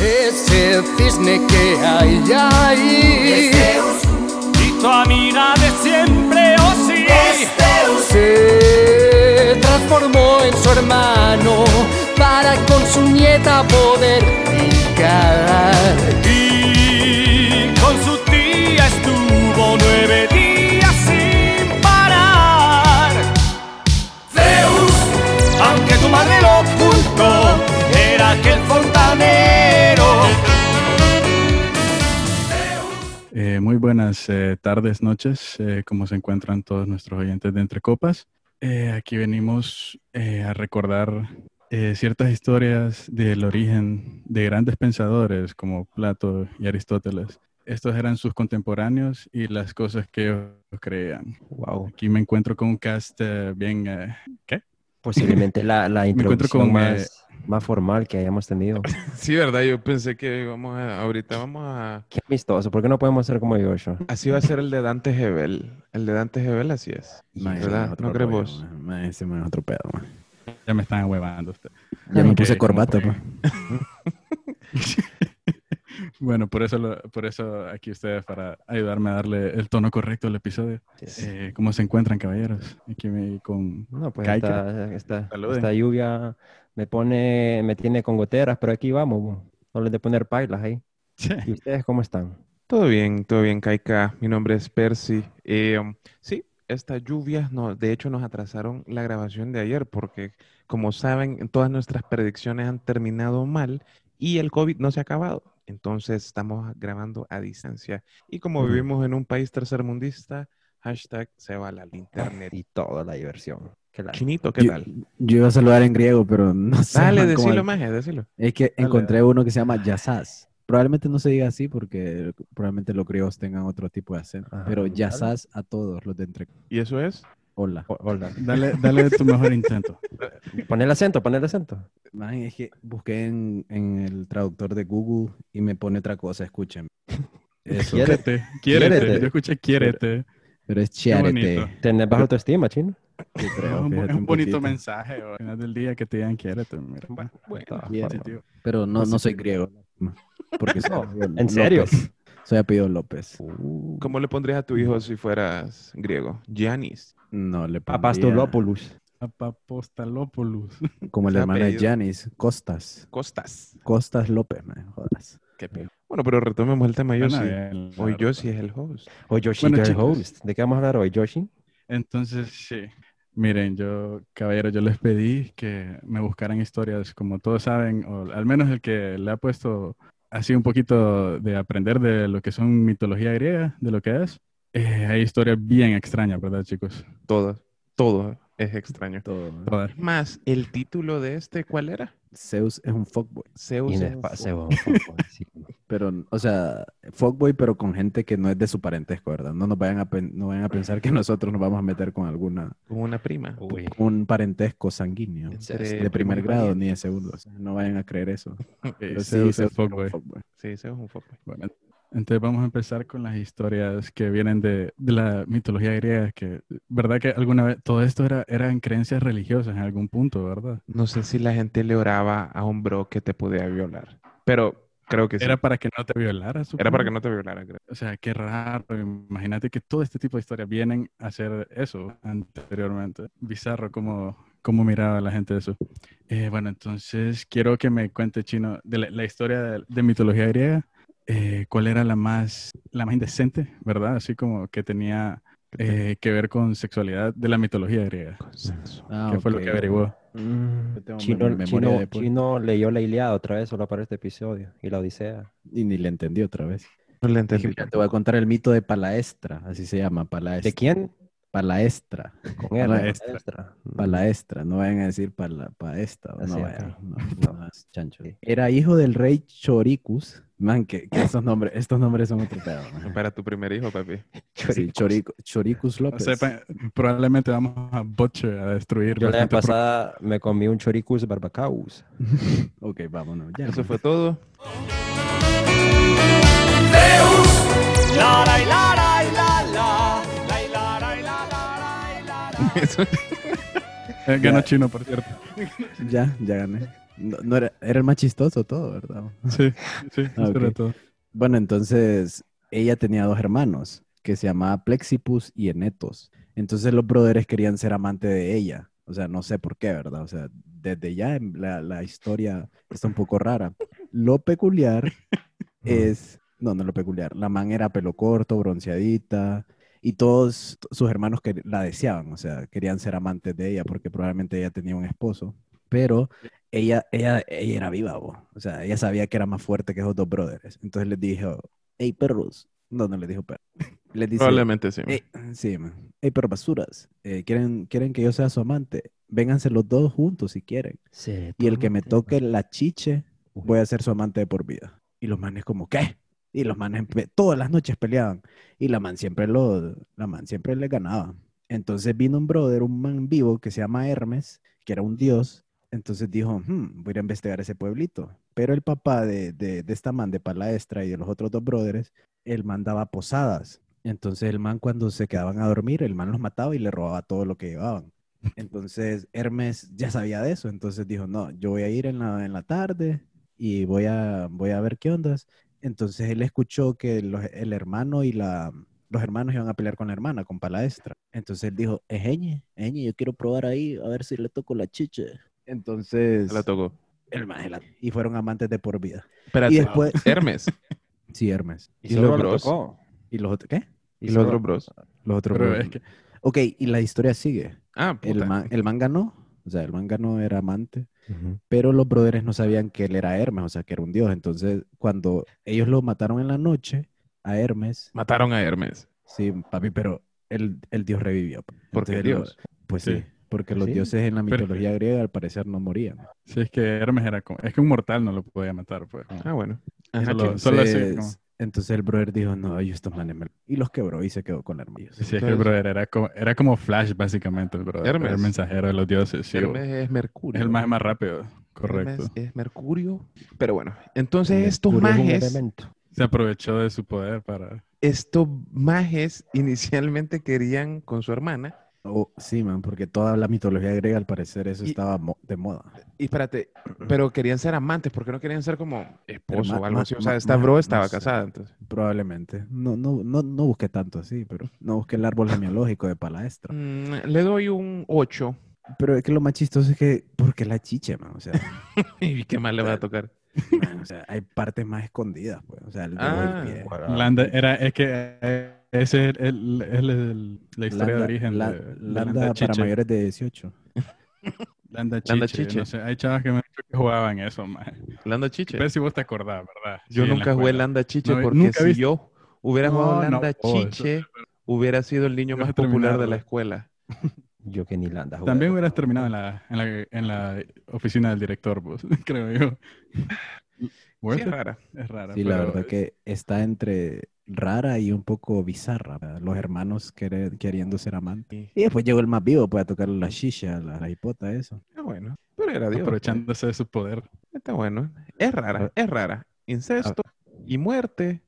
ese cisne que hay ahí. Y tu amiga de siempre, oh sí. Se transformó en su hermano para con su nieta poder picar. Y con su tía estuvo nueve días sin parar. Zeus, aunque tu madre lo ocultó, era aquel fontanero. Eh, muy buenas eh, tardes, noches. Eh, ¿Cómo se encuentran todos nuestros oyentes de Entre Copas? Eh, aquí venimos eh, a recordar ciertas historias del origen de grandes pensadores como Plato y Aristóteles. Estos eran sus contemporáneos y las cosas que ellos creían. Wow. Aquí me encuentro con un cast bien... ¿Qué? Posiblemente la, la encuentro introducción con, más, más formal que hayamos tenido. Sí, verdad, yo pensé que vamos a, ahorita vamos a... Qué amistoso. ¿Por qué no podemos ser como Joshua? Así va a ser el de Dante Gebel. El de Dante Gebel así es. ¿Verdad? ¿No crees vos? ma. Ma, ese es otro pedo. Ya me están huevando ustedes. Ya me puse ¿cómo corbata, pues. Bueno, por eso, lo- por eso aquí ustedes para ayudarme a darle el tono correcto al episodio. Eh, ¿Cómo se encuentran, caballeros? Aquí me, con... No, pues Caica. esta, esta, esta lluvia me pone, me tiene con goteras, pero aquí vamos. es de poner pailas ahí. ¿Y ustedes cómo están? Todo bien, todo bien, Kaika. Mi nombre es Percy. Eh, um, sí, estas lluvias, no, de hecho, nos atrasaron la grabación de ayer porque, como saben, todas nuestras predicciones han terminado mal y el COVID no se ha acabado. Entonces, estamos grabando a distancia. Y como Ujú. vivimos en un país tercermundista, hashtag se va la internet. Y toda la diversión. Qué la- Chinito, ¿qué Yo, tal? yo iba a saludar en griego, pero no sé. Dale, man, decilo, maje, decilo. Es que Dale, encontré uno que se llama Yazaz. Probablemente no se diga así porque probablemente los griegos tengan otro tipo de acento. Ajá, pero. Yazaz a todos los de entre. ¿Y eso es? Hola. Hola. Dale, dale tu mejor intento. Pon el acento, pon el acento. Man, es que busqué en, en el traductor de Google y me pone otra cosa, escuchen. Eso. Quiérete, quiérete. Quiérete. Yo escuché quiérete. Pero es bonito. ¿Tenés baja autoestima, chino? Es creo, un, bu- fíjate es un un bonito poquito. mensaje. Al final del día que te digan quiérete. Mira. Bueno. Pero no, no soy griego. Porque soy apellido ¿en serio? López. Soy apellido López. ¿Cómo le pondrías a tu hijo si fueras griego? Giannis. No, le pondría Papastolopoulos. Papostalopoulos. como el hermano de. Janis, Costas. Costas. Costas López, me jodas. Qué pedo. Bueno, pero retomemos el tema. Yo Suena sí. bien, la Hoy verdad. yo sí es el host. O Yoshi, Bueno, the chicos. host. ¿De qué vamos a hablar hoy, Yoshi? Entonces, sí. Miren, yo, caballero, yo les pedí que me buscaran historias, como todos saben, o al menos el que le ha puesto así un poquito de aprender de lo que son mitología griega, de lo que es. Eh, hay historias bien extrañas, ¿verdad, chicos? Todo. Todo es extraño. Todo. Todas. Más, ¿el título de este cuál era? Zeus es un fuckboy. Zeus. es un weón. Sí. Pero, o sea, fuckboy, pero con gente que no es de su parentesco, ¿verdad? No nos vayan a, pen- no vayan a pensar que nosotros nos vamos a meter con alguna, Con una prima. Uy. un parentesco sanguíneo. Entre De primer grado ni de segundo. o sea, no vayan a creer eso. Pero sí, Zeus es Zeus era un fuckboy. fuckboy. Sí, Zeus es un foco. Bueno, entonces vamos a empezar con las historias que vienen de, de la mitología griega, que, ¿verdad que alguna vez todo esto era, eran creencias religiosas en algún punto, ¿verdad? No sé si la gente le oraba a un bro que te podía violar. Pero creo que sí. Era para que no te violara, Era para que supongo. no te violara, creo. O sea, qué raro. Imagínate que todo este tipo de historias vienen a hacer eso anteriormente. Bizarro cómo, cómo miraba la gente eso. Eh, bueno, entonces quiero que me cuente, Chino, de la, la historia de, de mitología griega. Eh, ¿Cuál era la más, la más indecente, verdad? Así como que tenía eh, que ver con sexualidad de la mitología griega. Ah, ¿Qué fue lo que averiguó? Mm, Chino, Chino-. Chino leyó la Iliada otra vez solo para este episodio y la Odisea. Y ni le entendí otra vez. No le Dije, entendí. mira, te voy a contar el mito de Palaestra, así se llama, Palaestra. ¿De quién? Palaestra. Con él. Palaestra. Palaestra. Palaestra, no vayan a decir pala, paesta, no vayan, no, no, chancho. Era hijo del rey Choricus, man, que, que esos nombres, estos nombres son otro pedo, man. Para tu primer hijo, papi. Sí, Chorico- Choricus No López. sepa, probablemente vamos a butcher, a destruir. Yo la vez pro- pasada me comí un choricus barbacaus. ok, vámonos, ya. Eso man. fue todo. La, Eso- Eh, ganó Chino, por cierto. Ya, ya gané. No, no era, era el más chistoso todo, ¿verdad? Sí, sí, Ah, era todo. Bueno, entonces ella tenía dos hermanos que se llamaba Plexipus y Enetos. Entonces los brothers querían ser amantes de ella. O sea, no sé por qué, ¿verdad? O sea, desde ya la, la historia está un poco rara. Lo peculiar es, no, no lo peculiar. La man era pelo corto, bronceadita y todos sus hermanos que la deseaban, o sea, querían ser amantes de ella porque probablemente ella tenía un esposo. Pero ella, ella, ella era viva, bo. o sea, ella sabía que era más fuerte que esos dos brothers. Entonces les dijo, hey, perros. No, no les dijo perros. Les dice, Probablemente sí. "Ey, sí, man. Hey, perros basuras. eh, ¿quieren, ¿Quieren que yo sea su amante? Vénganse los dos juntos si quieren. Sí, Y el que me toque la chiche, voy a ser su amante de por vida. Y los manes como, ¿qué? Y los manes todas las noches peleaban. Y la man siempre lo, la man siempre le ganaba. Entonces vino un brother, un man vivo que se llama Hermes, que era un dios. Entonces dijo, "Hmm, voy a investigar ese pueblito. Pero el papá de, de, de esta man de Palaestra y de los otros dos brothers, él mandaba posadas. Entonces el man cuando se quedaban a dormir, el man los mataba y le robaba todo lo que llevaban. Entonces Hermes ya sabía de eso, entonces dijo, no, yo voy a ir en la, en la tarde y voy a, voy a ver qué ondas. Entonces él escuchó que los- el hermano y la, los hermanos iban a pelear con la hermana, con Palaestra. Entonces él dijo, Ejeñe, Ejeñe, yo quiero probar ahí a ver si le toco la chiche. Entonces, Se la tocó. el man la- y fueron amantes de por vida. Espérate, Y después, Hermes. sí, Hermes. ¿Y solo los bros? ¿Y los otros qué? ¿Y los otros bros? Los otros. Pero brothers. es que, Ok, y la historia sigue. Ah, puta. El man, el man ganó, o sea, el man ganó, era amante. Pero los brothers no sabían que él era Hermes, o sea, que era un dios. Entonces, cuando ellos lo mataron en la noche a Hermes, Mataron a Hermes. sí, papi, pero el, el dios revivió. Porque Entonces, lo- Dios. pues sí, Sí. porque los Sí. dioses en la Pero- mitología griega al parecer no morían. sí, es que Hermes era como, es que un mortal no lo podía matar, pues. Ah, bueno. Ajá, Solo- ¿qué? solo así, como- entonces el brother dijo, no, yo estos manes me-". Y los quebró y se quedó con Hermes. Sí, es que el brother era como, era como Flash, básicamente, el brother. Hermes. Era el mensajero de los dioses. Sí, Hermes es Mercurio. es el más, más rápido, correcto. Hermes es Mercurio. Pero bueno, entonces estos mercurio es un mages, elemento. Se aprovechó de su poder para... estos mages inicialmente querían con su hermana. Oh, sí, man, porque toda la mitología griega al parecer eso Y- estaba mo- de moda. Y espérate, pero querían ser amantes, porque no querían ser como esposo o algo así. O sea, esta bro no estaba sé. casada, entonces. Probablemente. No, no, no, no busqué tanto así, pero no busqué el árbol genealógico de Palaestra. Mm, le doy un 8. Pero es que lo más chistoso es que, porque la chiche, man? O sea, ¿Y qué más le va a tocar? man, o sea, hay partes más escondidas, pues. O sea, el dedo Ah, del pie. Landa era, es que eh, ese es el, el- el- la historia de origen la- de, de Landa Landa para Chiche. mayores de 18. Landa Chiche. Landa Chiche. No sé, hay chavas que me han dicho que jugaban eso, man. Landa Chiche. Pero si vos te acordás, ¿verdad? Yo Sí, en la nunca jugué. Landa Chiche No, porque si viste- yo hubiera jugado No, no, Landa oh, eso- Chiche, hubiera sido el niño más popular de la escuela. Yo que ni Landa jugué. También hubieras terminado en la, en la, en la oficina del director, pues, creo yo. Sí, es rara. es rara. Sí, la verdad que está entre rara y un poco bizarra. ¿verdad? Los hermanos querer- queriendo ser amantes. Y después llegó el más vivo para tocar la shisha, la, la hipota, eso. Ah, bueno. Pero era Dios. aprovechándose de su poder. pues. Está bueno. Es rara, es rara. Incesto y muerte.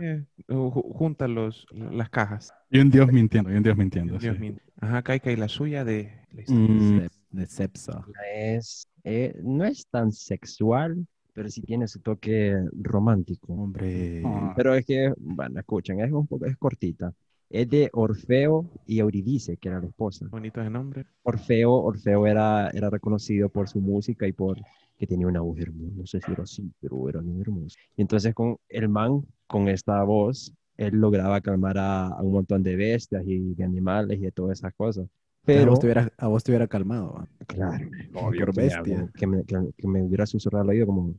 eh, ju- junta los, las cajas. Y un dios mintiendo, y un dios mintiendo. Dios sí. Ajá, Kaika, y la suya de. Mm, De, de Cepsa. es, eh, no es tan sexual, pero sí tiene su toque romántico. Hombre. Ah. Pero es que, bueno, escuchen, es un poco, es cortita. Es de Orfeo y Euridice, que era la esposa. Bonito de nombre. Orfeo, Orfeo era, era reconocido por su música y por que tenía una voz hermosa. No sé si era así, pero era bien hermoso. Y entonces con el man, con esta voz, él lograba calmar a, a un montón de bestias y de animales y de todas esas cosas. A, Pero, vos te hubiera, a vos te hubiera calmado. claro, obvio, bestia. que me, que, que me hubiera susurrado al oído como,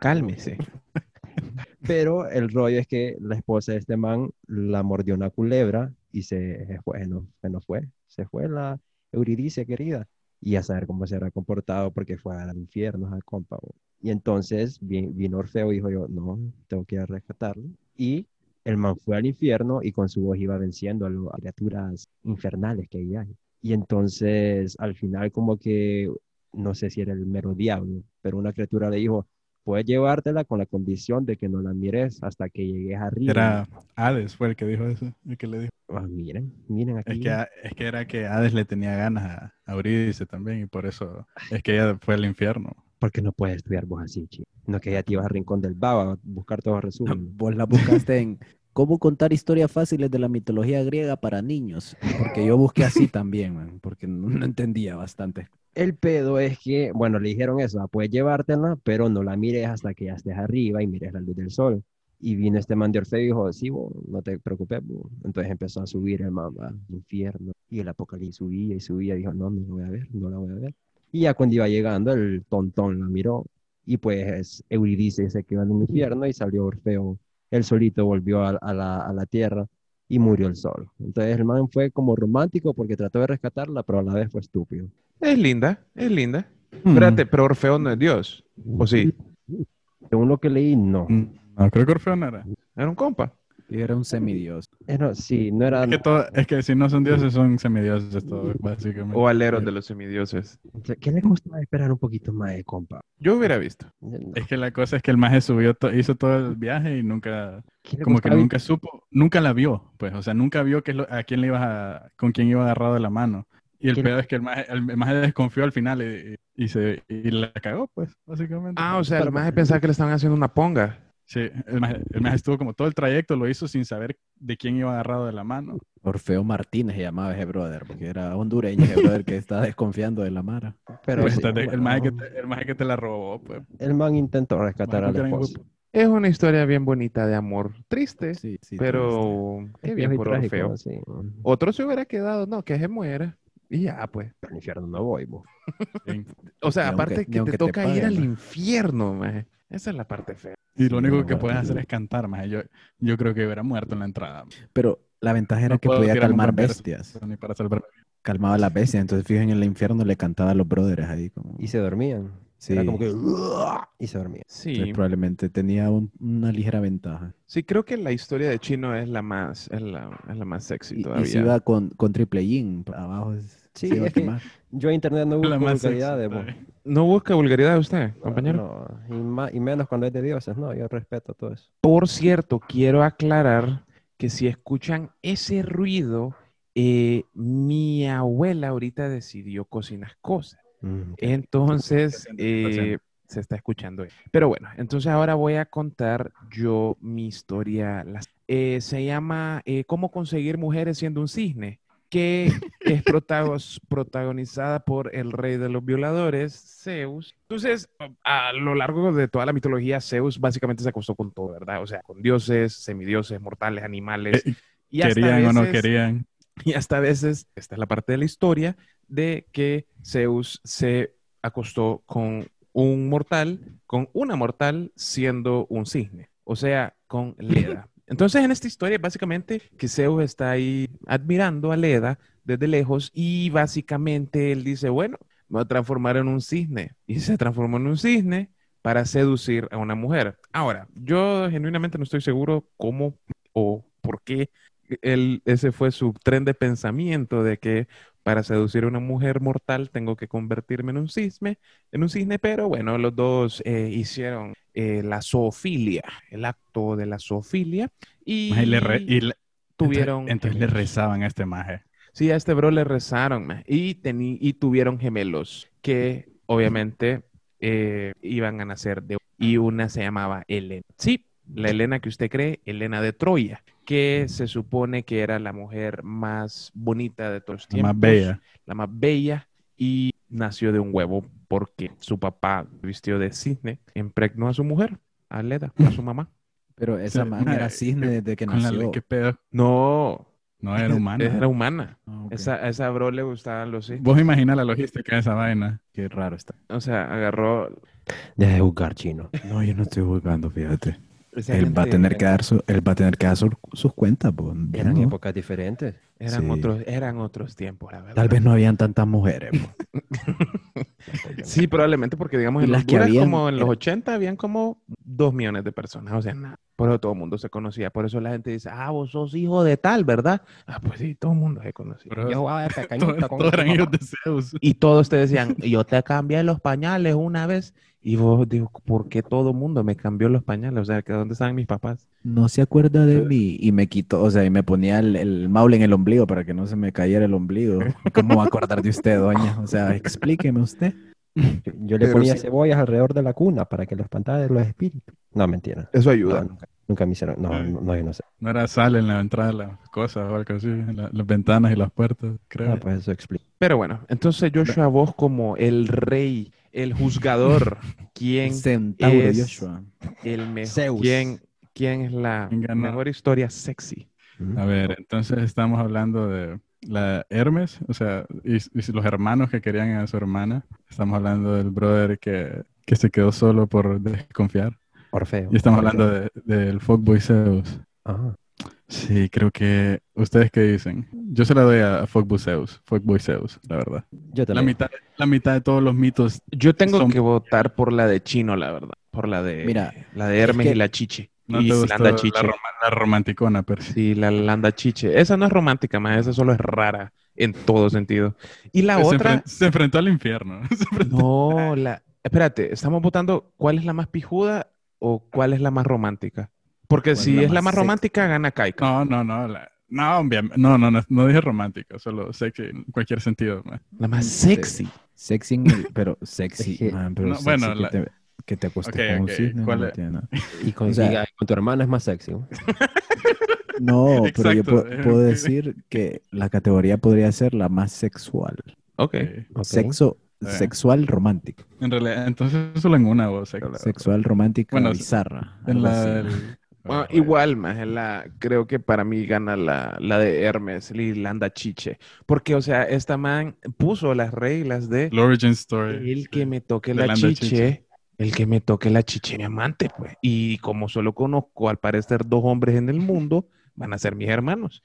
Cálmese. Pero el rollo es que la esposa de este man la mordió una culebra y se fue, no, se no fue, se fue la Euridice querida. Y a saber cómo se habrá comportado porque fue al infierno, al compa. bo. Y entonces vi- vino Orfeo y dijo yo, no, tengo que ir a rescatarlo. Y el man fue al infierno y con su voz iba venciendo a las criaturas infernales que ahí hay. Y entonces al final como que, no sé si era el mero diablo, pero una criatura le dijo, puedes llevártela con la condición de que no la mires hasta que llegues arriba. Era Hades fue el que dijo eso, el que le dijo. Ah, miren, miren aquí. Es que, es que era que Hades le tenía ganas a, a Eurídice también y por eso es que ella fue al infierno. porque no puedes estudiar vos así, chico. No que ya te ibas al rincón del vago a buscar todos los resúmenes. Vos la buscaste en cómo contar historias fáciles de la mitología griega para niños. Porque yo busqué así también, man, porque no, no entendía bastante. El pedo es que, bueno, le dijeron eso, ah, puedes llevártela, pero no la mires hasta que ya estés arriba y mires la luz del sol. Y vino este man de Orfeo y dijo, sí, bo, no te preocupes. bo". Entonces empezó a subir el man al infierno. Y el apocalipsis subía y subía. Dijo, no, no la voy a ver, no la voy a ver. Y ya cuando iba llegando, el tontón la miró. Y pues Euridice se quedó en el infierno y salió Orfeo. Él solito volvió a, a la, a la tierra y murió el sol. Entonces el man fue como romántico porque trató de rescatarla, pero a la vez fue estúpido. Es linda, es linda. Mm. Espérate, pero Orfeo no es Dios. ¿O sí? Según lo que leí, no. Mm, No, creo que Orfeo no era. Era un compa. Y era un semidios. Eh, no, sí, no era... Es que, todo- es que si no son dioses, son semidioses todos, básicamente. O aleros de los semidioses. ¿Qué le costaba esperar un poquito más, eh, compa? Yo hubiera visto. No. Es que la cosa es que el maje subió, to- hizo todo el viaje y nunca, ¿Qué le como que nunca supo, nunca la vio, pues, o sea, nunca vio que es lo- a quién le ibas a, con quién iba agarrado de la mano. Y el ¿Quién- pedo es que el maje, el, maje desconfió al final y, y se, y la cagó, pues, básicamente. Ah, o sea, el Pero- maje pensaba que le estaban haciendo una ponga. Sí, el maje estuvo como todo el trayecto, lo hizo sin saber de quién iba agarrado de la mano. Orfeo Martínez se llamaba ese brother, porque era hondureño ese brother que estaba desconfiando de la Mara. Pero Pues, sí, entonces, el, bueno, maje que te, el que te la robó, pues. el man intentó rescatar Bueno, a la esposa. Es una historia bien bonita de amor. Triste, Sí, sí. pero qué Es bien por trágico, Orfeo. sí. Otro se hubiera quedado, no, que se muera. Y ya, pues. Pero al infierno no voy, bo. O sea, aunque- aparte ni que aunque te te toca ir al ¿no? infierno, maje. Esa es la parte fea. Y lo Sí, único no, que puedes bueno. hacer es cantar, maje. Yo, yo creo que hubiera muerto en la entrada. Pero la ventaja era No que podía calmar bestias. Ni para salvar. Calmaba las bestias. Entonces, fijo, en el infierno le cantaba a los brothers ahí. Como... Y se dormían. Sí. Era como que... Y se dormían. Sí, Entonces, probablemente tenía un- una ligera ventaja. sí, creo que la historia de Chino es la más, es la, es la más sexy Y, y todavía. si iba con, con triple yin, abajo es- Sí, es que-. Yo en internet no busco más vulgaridades. ¿No busca vulgaridad usted, compañero? No, y, ma- y menos cuando es de dioses, no, yo respeto todo eso. Por cierto, quiero aclarar que si escuchan ese ruido, eh, mi abuela ahorita decidió cocinar cosas. Mm, Entonces, Se está haciendo. eh, se está escuchando. Pero bueno, entonces ahora voy a contar yo mi historia. Eh, se llama eh, ¿Cómo conseguir mujeres siendo un cisne? Que es protago- protagonizada por el rey de los violadores, Zeus. Entonces, a lo largo de toda la mitología, Zeus básicamente se acostó con todo, ¿verdad? O sea, con dioses, semidioses, mortales, animales. Eh, Y Querían o no veces- querían. y hasta a veces, esta es la parte de la historia, de que Zeus se acostó con un mortal, con una mortal siendo un cisne, o sea, con Leda. Entonces, en esta historia, básicamente, que Zeus está ahí admirando a Leda desde lejos y básicamente él dice, bueno, me voy a transformar en un cisne. Y se transformó en un cisne para seducir a una mujer. Ahora, yo genuinamente no estoy seguro cómo o por qué ese fue su tren de pensamiento de que para seducir a una mujer mortal tengo que convertirme en un cisne, en un cisne, pero bueno, los dos eh, hicieron eh, la zoofilia, el acto de la zoofilia y, Maje, y le re- y le- tuvieron Entonces, entonces le rezaban a este maje. Sí, a este bro le rezaron ma, y, y tuvieron gemelos que obviamente eh, iban a nacer de... Y una se llamaba Elena. Sí, la Elena que usted cree, Elena de Troya, que se supone que era la mujer más bonita de todos los La tiempos. más bella. La más bella y nació de un huevo porque su papá vistió de cisne, impregnó a su mujer, a Leda, a su mamá. Pero esa Sí, man era eh, cisne desde que Con la nació. ley, qué pedo. No, No era humana. era humana. Ok. Esa, a esa bro le gustaban los cisnes. Vos imaginas la logística de esa vaina. Qué raro está. O sea, agarró. Deja de buscar chino. No, yo no estoy jugando, fíjate. Él va a tener que dar, su- él va a tener que dar su- sus cuentas. Yo Eran no. épocas diferentes. Eran, Sí. otros, eran otros tiempos, la verdad. Tal vez no habían tantas mujeres. po. Sí, probablemente porque, digamos, en las que Honduras, habían como en los era- 80, habían como dos millones de personas. O sea, nada. Por eso todo el mundo se conocía. Por eso la gente dice, ah, vos sos hijo de tal, ¿verdad? Ah, pues sí, todo el mundo se conocía. Pero Yo jugaba de todos, pequeñito con de. Y todos te decían, yo te cambié los pañales una vez. Y vos digo, ¿por qué todo el mundo me cambió los pañales? O sea, ¿que ¿dónde están mis papás? No se acuerda de mí. Y me quitó, o sea, y me ponía el, el maule en el ombligo para que no se me cayera el ombligo. ¿Cómo va a acordar de usted, doña? O sea, explíqueme usted. Yo, yo le Pero ponía sí. cebollas alrededor de la cuna para que lo espantara de los espíritus. No, mentira. Eso No, ayuda. nunca, nunca me hicieron. No, no, no, yo no sé. No era sal en la entrada de las cosas o algo así, en la- las ventanas y las puertas, creo. Ah, pues eso explica. Pero bueno, entonces Joshua, vos como el rey, el juzgador, ¿quién Centauro es Joshua. el mejor? Zeus. ¿Quién, quién es la mejor historia sexy? A ver, entonces estamos hablando de la Hermes, o sea, y, los hermanos que querían a su hermana. Estamos hablando del brother que, que se quedó solo por desconfiar. Orfeo. Y estamos Orfeo. hablando de- del fuckboy Zeus. Ajá. Sí, creo que... ¿Ustedes qué dicen? Yo se la doy a, fuckboy Zeus, fuckboy Zeus, la verdad. Yo La también. mitad, la mitad de todos los mitos Yo tengo Son- que votar por la de Chino, la verdad. Por la de, Mira, la de Hermes que- y la Chiche. No y te gustó Landa la, Chiche. roma- la romanticona, pero sí. La Landa Chiche. Esa no es romántica, más esa solo es rara en todo sentido. Y la se, otra, enfren- se enfrentó al infierno. Enfrentó- no, la... Espérate, ¿estamos votando cuál es la más pijuda o cuál es la más romántica? Porque ¿Cuál es si la es la más sexy? romántica, gana Kaika. No, no, no. la- no, no, no, no, no dije romántico, solo sexy en cualquier sentido. man. La más sexy. Sexy, en el- pero sexy, man, pero No, sexy bueno, la- te, que te acostes Ok, con un cisne. Y con, O sea- y, ah, con tu hermana es más sexy. ¿no? No, pero yo puedo, eh, puedo decir que la categoría podría ser la más sexual. Ok. Sí. Ok. Sexo, Eh. sexual romántico. En realidad, entonces solo en una voz. Sexual romántica Bueno, bizarra. En la del- Bueno, Ah, igual, más en la, creo que para mí gana la, la de Hermes, y Landa Chiche. Porque, o sea, esta man puso las reglas de El origin story. el que me toque la Landa chiche, Chiche. El que me toque la chiche mi amante, pues. Y como solo conozco al parecer dos hombres en el mundo, van a ser mis hermanos.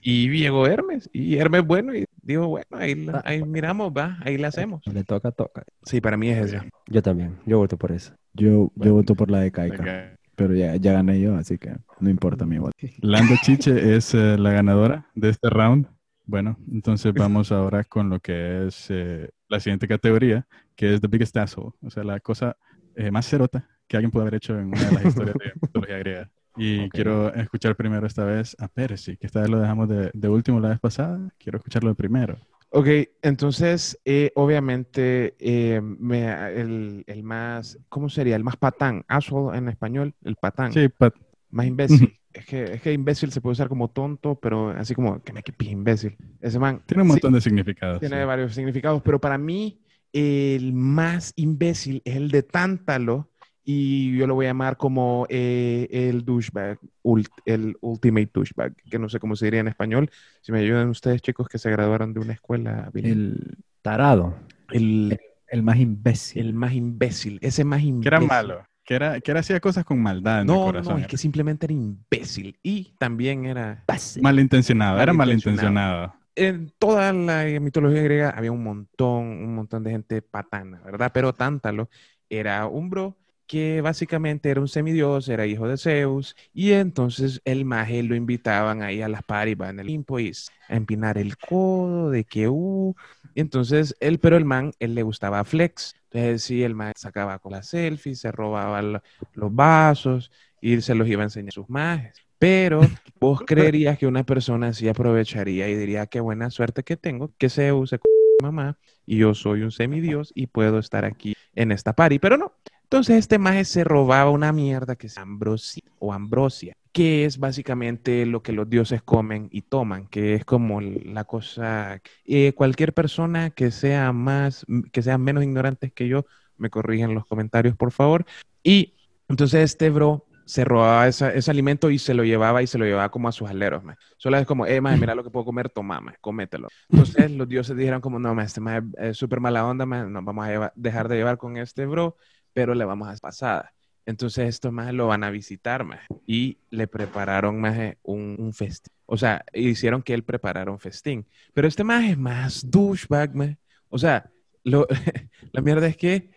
y llegó Hermes, y Hermes bueno, y digo, bueno, ahí, la- ahí miramos, va, ahí la hacemos. Le toca, toca. Sí, para mí es esa. Yo también. Yo voto por eso. Yo, Bueno, yo voto por la de Kaika, Ok. pero ya, ya gané yo, así que no importa mi voto. Landa Chiche es eh, la ganadora de este round. Bueno, entonces vamos ahora con lo que es eh, la siguiente categoría, que es The Biggest Asshole. O sea, la cosa eh, más cerota que alguien puede haber hecho en una de las historias de mitología griega. Y Ok. quiero escuchar primero esta vez a Percy, que esta vez lo dejamos de, de último la vez pasada. Quiero escucharlo de primero. Ok, entonces, eh, obviamente, eh, me- el, el más, ¿cómo sería? El más patán, asshole en español, el patán. Sí, Pat. Más imbécil. es, que, es que imbécil se puede usar como tonto, pero así como que me quepi imbécil. Ese man Tiene un sí, montón de significados. tiene sí. varios significados, pero para mí el más imbécil es el de Tántalo y yo lo voy a llamar como eh, el douchebag, ult- el ultimate douchebag, que no sé cómo se diría en español. Si me ayudan ustedes, chicos, que se graduaron de una escuela. El, Tarado. el, el más imbécil. el más imbécil, ese más imbécil. Que era malo. Que era, que era hacía cosas con maldad en el No, no, corazón. no, es que simplemente era imbécil y también era... Malintencionado, era Malintencionado. malintencionado. En toda la mitología griega había un montón, un montón de gente patana, ¿verdad? Pero Tántalo era un bro que básicamente era un semidios, era hijo de Zeus, y entonces el maje lo invitaban ahí a las paris, va en el Olimpo, y a empinar el codo de que, uh, entonces él, pero el man, él le gustaba flex, entonces sí, el man sacaba con la selfie, se robaba lo- los vasos, y se los iba a enseñar a sus majes. Pero vos creerías que una persona así aprovecharía y diría, qué buena suerte que tengo, que se c mi mamá, y yo soy un semidios y puedo estar aquí en esta party, pero no. Entonces este maje se robaba una mierda que es ambrosia o ambrosia, que es básicamente lo que los dioses comen y toman, que es como la cosa, eh, cualquier persona que sea más, que sea menos ignorante que yo, me corrigen en los comentarios, por favor. Y entonces este bro se robaba esa- ese alimento y se lo llevaba y se lo llevaba como a sus aleros, man. Solo es como, eh, maje, mira lo que puedo comer, toma, maje, cómetelo. Entonces los dioses dijeron como, no, maje, este maje es súper mala onda, maje, nos vamos a dejar de llevar con este bro, pero le vamos a pasada. Entonces estos más lo van a visitar más y le prepararon más un, un festín. O sea, hicieron que él preparara un festín. Pero este más es más douchebag, maje. O sea, lo- la mierda es que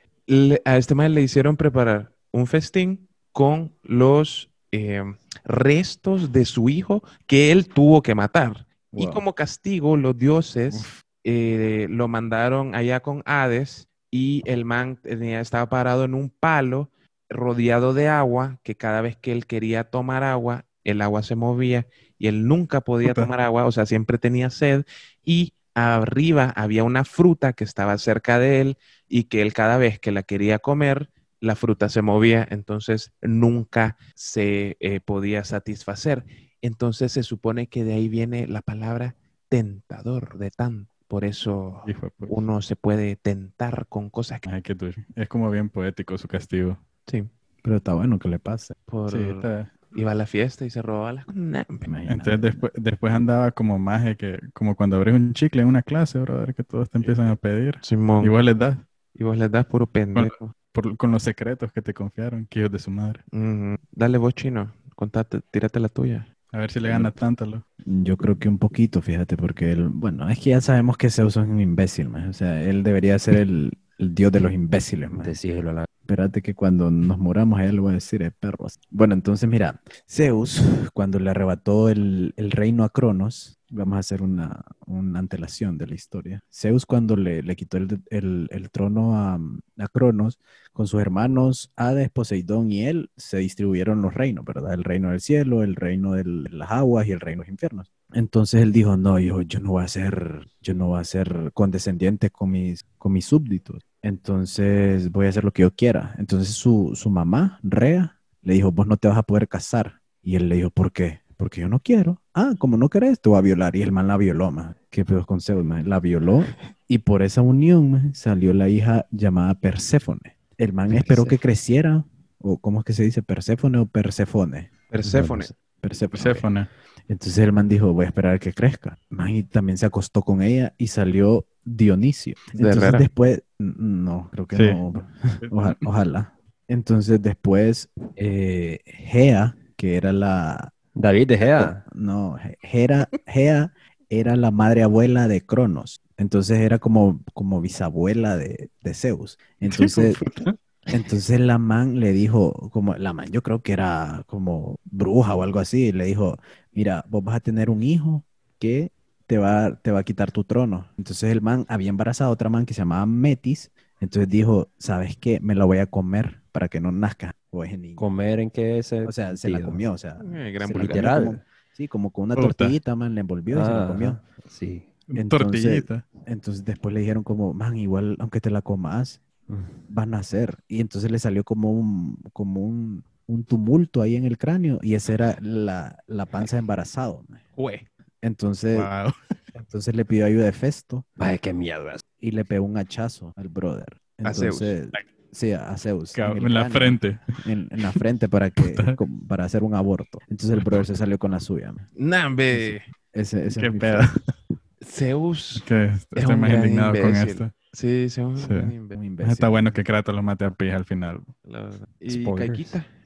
a este más le hicieron preparar un festín con los eh, restos de su hijo que él tuvo que matar. Y como castigo, los dioses eh, lo mandaron allá con Hades y el man tenía- estaba parado en un palo rodeado de agua, que cada vez que él quería tomar agua, el agua se movía y él nunca podía Puta. tomar agua, o sea, siempre tenía sed y arriba había una fruta que estaba cerca de él y que él cada vez que la quería comer, la fruta se movía, entonces nunca se eh, podía satisfacer. Entonces se supone que de ahí viene la palabra tentador de tan. Por eso Hijo uno se puede tentar con cosas que... Ay, qué duro. Es como bien poético su castigo. Sí, Pero está bueno que le pase. por... Sí, está- Iba a la fiesta y se robaba las... Nah. Entonces después, después andaba como maje que, como cuando abres un chicle en una clase, brother, que todos te empiezan a pedir. Simón. Y vos les das Y vos les das puro pendejo. Por- con los secretos que te confiaron, que hijos de su madre. Dale vos, chino. Contate, tírate la tuya. A ver si le gana Tántalo. Yo creo que un poquito, fíjate, porque él, bueno, es que ya sabemos que Zeus es un imbécil, man. O sea, él debería ser el, el dios de los imbéciles, man. Decíselo a la... Espérate que cuando nos muramos a él le voy a decir, eh, perros. Bueno, entonces mira, Zeus, cuando le arrebató el, el reino a Cronos, vamos a hacer una, una antelación de la historia. Zeus cuando le, le quitó el, el- el trono a, a Cronos, con sus hermanos Hades, Poseidón y él, se distribuyeron los reinos, ¿verdad? El reino del cielo, el reino de las aguas y el reino de los infiernos. Entonces él dijo, no, yo, yo no voy a ser, yo no voy a ser condescendiente con mis, con mis súbditos. Entonces voy a hacer lo que yo quiera. Entonces su, su mamá, Rea, le dijo, vos no te vas a poder casar. Y él le dijo, ¿por qué? Porque yo no quiero. Ah, como no querés, te voy a violar. Y el man la violó, man. ¿Qué pedos con Zeus, man? La violó. Y por esa unión, man, salió la hija llamada Perséfone. El man esperó que creciera, o ¿cómo es que se dice? ¿Perséfone o Persefone? Perséfone. Perséfone. Perséfone. Entonces el man dijo, voy a esperar a que crezca. Man, y también se acostó con ella y salió Dionisio. ¿De Entonces después, no, creo que Sí. no. Oja- ojalá. Entonces después, eh, Gea, que era la... David de Gea. No, Gera, Gea era la madre abuela de Cronos. Entonces era como, como bisabuela de, de Zeus. Entonces, entonces la man le dijo, como la man, yo creo que era como bruja o algo así, le dijo, mira, vos vas a tener un hijo que te va, te va a quitar tu trono. Entonces el man había embarazado a otra man que se llamaba Metis, entonces dijo, ¿sabes qué? Me la voy a comer para que no nazca o ese niño. Comer en qué se... O sea, se la comió, o sea, Eh, gran se la vulgar. comió Literal. como- sí, como con una Puta. tortillita, man, le envolvió y se la Ah, comió. ajá, Sí. Entonces- Tortillita. Entonces después le dijeron como, man, igual aunque te la comas, va a nacer. Y entonces le salió como un, como un, un tumulto ahí en el cráneo y esa era la, la panza de embarazado. Güey. Entonces, Wow. entonces le pidió ayuda de Festo Ay, qué miedo y le pegó un hachazo al brother. Zeus. Sí, a Zeus. Cab- En la frente. En, en la frente para, que, para hacer un aborto. Entonces el brother se salió con la suya. Nambe. Ese, ese Qué es mi pedo. Zeus. Que Es estoy un más gran indignado con esto. Sí, Zeus es Sí. gran Un imbécil, imbécil. Está bueno que Kratos lo mate a pija al final. la verdad. Y.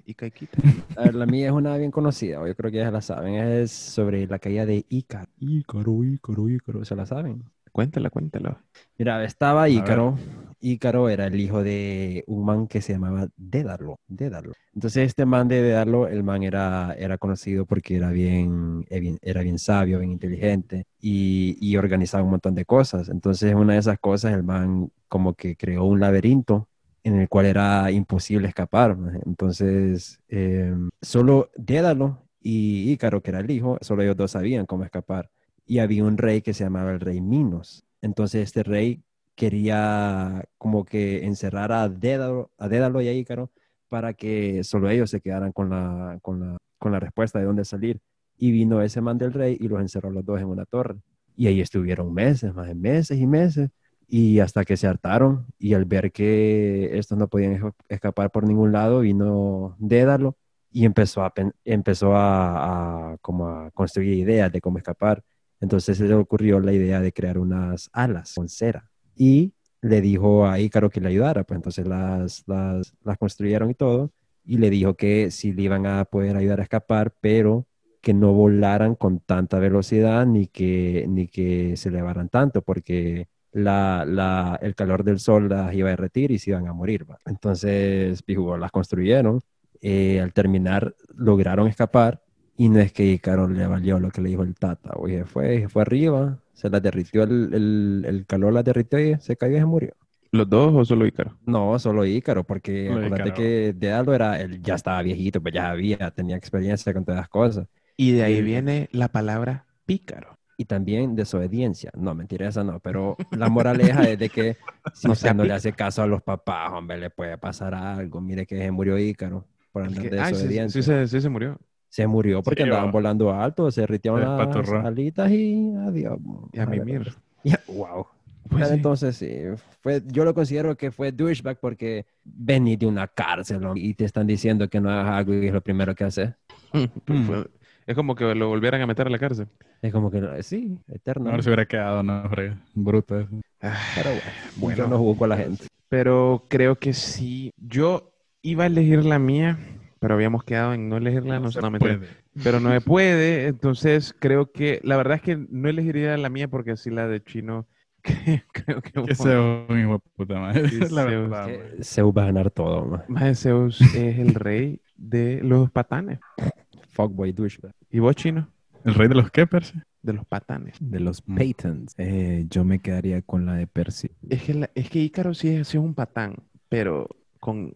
Y Caikita. A ver, la mía es una bien conocida, yo creo que ya la saben, es sobre la caída de Ícaro. Ícaro, Ícaro, Ícaro, ¿se la saben? Cuéntala, cuéntala. Mira, estaba ver. Ícaro. Ícaro era el hijo de un man que se llamaba Dédalo. Dédalo. Entonces, este man de Dédalo, el man era, era conocido porque era bien, eh, era bien sabio, bien inteligente y, y organizaba un montón de cosas. Entonces, una de esas cosas, el man como que creó un laberinto en el cual era imposible escapar. Entonces, eh, solo Dédalo y Ícaro, que era el hijo, solo ellos dos sabían cómo escapar. Y había un rey que se llamaba el rey Minos. Entonces, este rey quería como que encerrar a Dédalo, y a Ícaro para que solo ellos se quedaran con la, con la, con la respuesta de dónde salir. Y vino ese man del rey y los encerró los dos en una torre. Y ahí estuvieron meses, más de meses y meses. Y hasta que se hartaron y al ver que estos no podían esca- escapar por ningún lado, vino Dédalo y empezó a, empezó a como a construir ideas de cómo escapar. Entonces se le ocurrió la idea de crear unas alas con cera y le dijo a Ícaro que le ayudara, pues entonces las, las, construyeron y todo y le dijo que sí le iban a poder ayudar a escapar, pero que no volaran con tanta velocidad ni que, ni que se elevaran tanto porque la, la, el calor del sol las iba a derretir y se iban a morir. Entonces, pijugo, las construyeron. eh, al terminar, lograron escapar. Y no es que Ícaro le valió lo que le dijo el Tata. Oye, fue, fue arriba, se la derritió, el, el, el calor la derritió y se cayó y se murió. ¿Los dos o solo Ícaro? No, solo Ícaro, porque Solo acuérdate Ícaro. que Dédalo era, él ya estaba viejito, pues ya había, tenía experiencia con todas las cosas. Y de ahí Y- viene la palabra pícaro. y también desobediencia. No, mentira, esa no, pero la moraleja es de que si No usted sea no le hace caso a los papás, hombre, le puede pasar algo. Mire que se murió Ícaro por andar Que- de ay, sí, desobediencia. sí, se, sí se murió. Se murió porque Sí, andaban va. volando alto, se ritearon Se las alitas y adiós. Y a mimir. Ya, wow. Pues sí. entonces sí, fue, yo lo considero que fue douchebag porque venís de una cárcel hombre, y te están diciendo que no hagas algo y es lo primero que haces. Pues Mm. es como que lo volvieran a meter a la cárcel. Es como que sí, eterno. Ahora se hubiera quedado, no. Bruto eso. Pero bueno, Bueno. yo no juzgo a la gente. Pero creo que sí. Yo iba a elegir la mía, pero habíamos quedado en no elegirla. No, se no, puede. pero no se puede. Entonces creo que la verdad es que no elegiría la mía porque así la de chino creo que Que sea un hijo de puta madre. Sí, Es la Zeus. verdad, Que. Zeus va a ganar todo. Más de Zeus es el rey de los patanes. Fuckboy douchebag. ¿Y vos, chino? ¿El rey de los qué, Percy? De los patanes. De los. Paytons. Eh, yo me quedaría con la de Percy. Es que, la- es que Ícaro sí es, sí es un patán, pero con...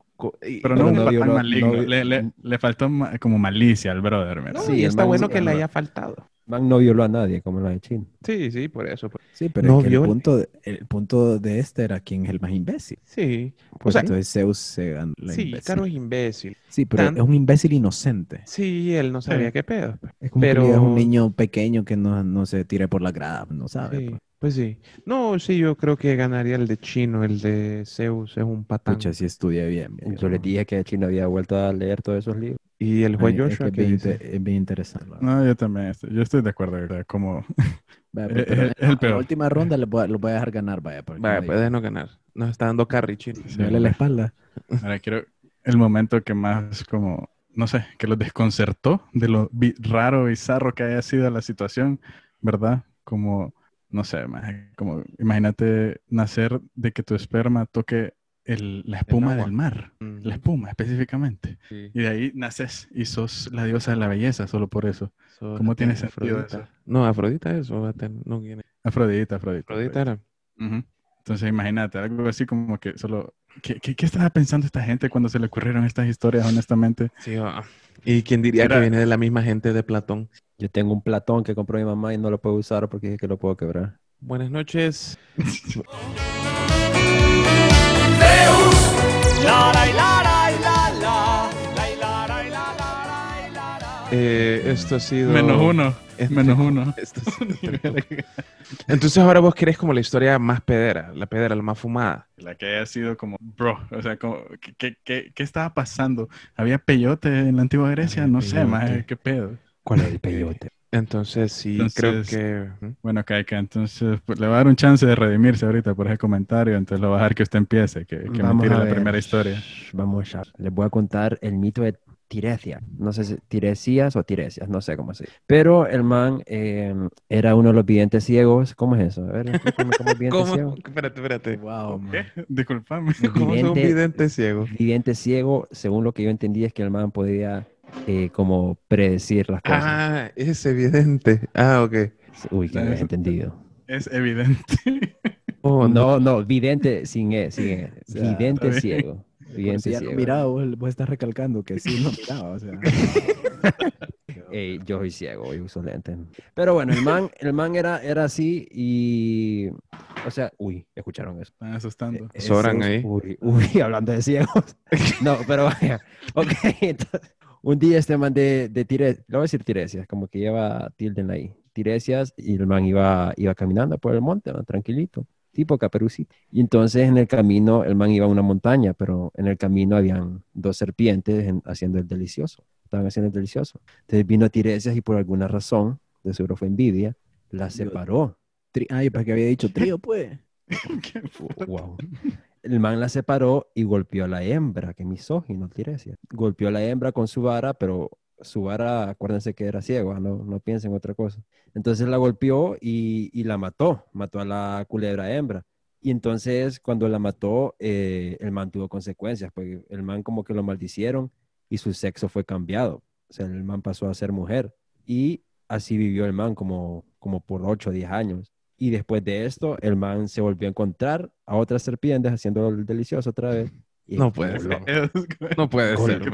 Pero no no violó- maligno. no le, le- le faltó ma- como malicia al brother. No, Sí, está man- bueno que le haya faltado. Man no violó a nadie, como la de Chino. Sí, sí, por eso. por- Sí, pero No es que el punto, de, el punto de este era quién es el más imbécil. Sí, Pues sea, Entonces Zeus se ganó la sí, imbécil. Ícaro es imbécil. Sí, pero tan- es un imbécil inocente. Sí, él no sabía Sí. qué pedo. pues. Es como Pero- que a un niño pequeño que no, no se tire por la grada, no sabe. Sí, pues. Pues sí. No, sí, yo creo que ganaría el de Chino, el de Zeus es un patán. Pucha, si estudia bien. Yo les dije que Chino había vuelto a leer todos esos libros. Y el juez Ay, es que Joshua, es ¿qué bien, es bien interesante. la verdad. No, yo también estoy, yo estoy de acuerdo, ¿verdad? Como Vaya, Eh, pero eh, el en la peor. última ronda lo voy, a, lo voy a dejar ganar, vaya. Vaya, no pues déjenos ganar. Nos está dando carry, Chino. Sí, Duele la espalda. Ahora quiero el momento que más como, no sé, que los desconcertó de lo raro, bizarro que haya sido la situación, ¿verdad? Como, no sé, más como imagínate nacer de que tu esperma toque el- la espuma del mar, la espuma específicamente. Sí. Y de ahí naces y sos la diosa de la belleza solo por eso. ¿Cómo tiene sentido Afrodita. eso? No, Afrodita eso. No, ¿quién es? Afrodita, Afrodita. Afrodita era. Entonces imagínate, algo así como que solo... ¿Qué, qué, qué estaba pensando esta gente cuando se le ocurrieron estas historias, honestamente? Sí, va. ¿Y quién diría Era- que viene de la misma gente de Platón? Yo tengo un platón que compró mi mamá y no lo puedo usar porque dije que lo puedo quebrar. Buenas noches. Zeus, Eh, esto ha sido... Menos uno, Este- menos uno. esto ha sido- Entonces ahora vos querés como la historia más pedera, la pedera, la más fumada. La que haya sido como, bro, o sea, como, ¿qué, qué, qué, qué estaba pasando? ¿Había peyote en la antigua Grecia? No sé, peyote. más, ¿qué pedo? ¿Cuál es el peyote? Entonces sí, Entonces- creo que... ¿Mm? Bueno, Kaika, entonces pues, le va a dar un chance de redimirse ahorita por ese comentario, entonces lo va a dejar que usted empiece, que, que me tire la primera historia. Vamos a Les voy a contar el mito de Tiresia. No sé si Tiresias o Tiresias, no sé cómo se dice. Pero el man eh, era uno de los videntes ciegos. ¿Cómo es eso? A ver, explícame cómo es vidente ¿Cómo? ciego. Espérate, espérate. Wow. Disculpame. ¿Cómo es un Vidente- ciego? Vidente ciego, según lo que yo entendí, es que el man podía eh, como predecir las cosas. Ah, es evidente. Ah, ok. Uy, que no había entendido. Es evidente. Oh, no. No, vidente sin E, sin E. O sea, Vidente está bien. si ya lo ciego. miraba, vos, vos estás recalcando que sí lo miraba. O sea. Ey, yo soy ciego, yo uso lentes. Pero bueno, el man, el man era, era así y... O sea, uy, ¿escucharon eso? Están asustando. Eh, Sobran Zeus- ahí. Uy, uy, hablando de ciegos. No, pero vaya. Ok, entonces, un día este man de, de Tiresias, le voy a decir Tiresias, como que lleva tilden ahí. Tiresias y el man iba, iba caminando por el monte, ¿no? tranquilito, tipo caperucito. Y entonces en el camino, el man iba a una montaña, pero en el camino habían dos serpientes en- haciendo el delicioso. Estaban haciendo el delicioso. Entonces vino Tiresias y por alguna razón, de seguro fue envidia, la separó. Tri- Ay, para que había dicho trío, pues. Qué fu- Wow. El man la separó y golpeó a la hembra, que misógino, Tiresias. Golpeó a la hembra con su vara, pero su vara, acuérdense que era ciego, ah, no, no piensen otra cosa. Entonces la golpeó y, y la mató, mató a la culebra hembra. Y entonces cuando la mató, eh, el man tuvo consecuencias, porque el man como que lo maldicieron y su sexo fue cambiado. O sea, el man pasó a ser mujer. Y así vivió el man como, como por 8 o 10 años. Y después de esto, el man se volvió a encontrar a otras serpientes haciendo el delicioso otra vez. No puede ser. No puede ser, El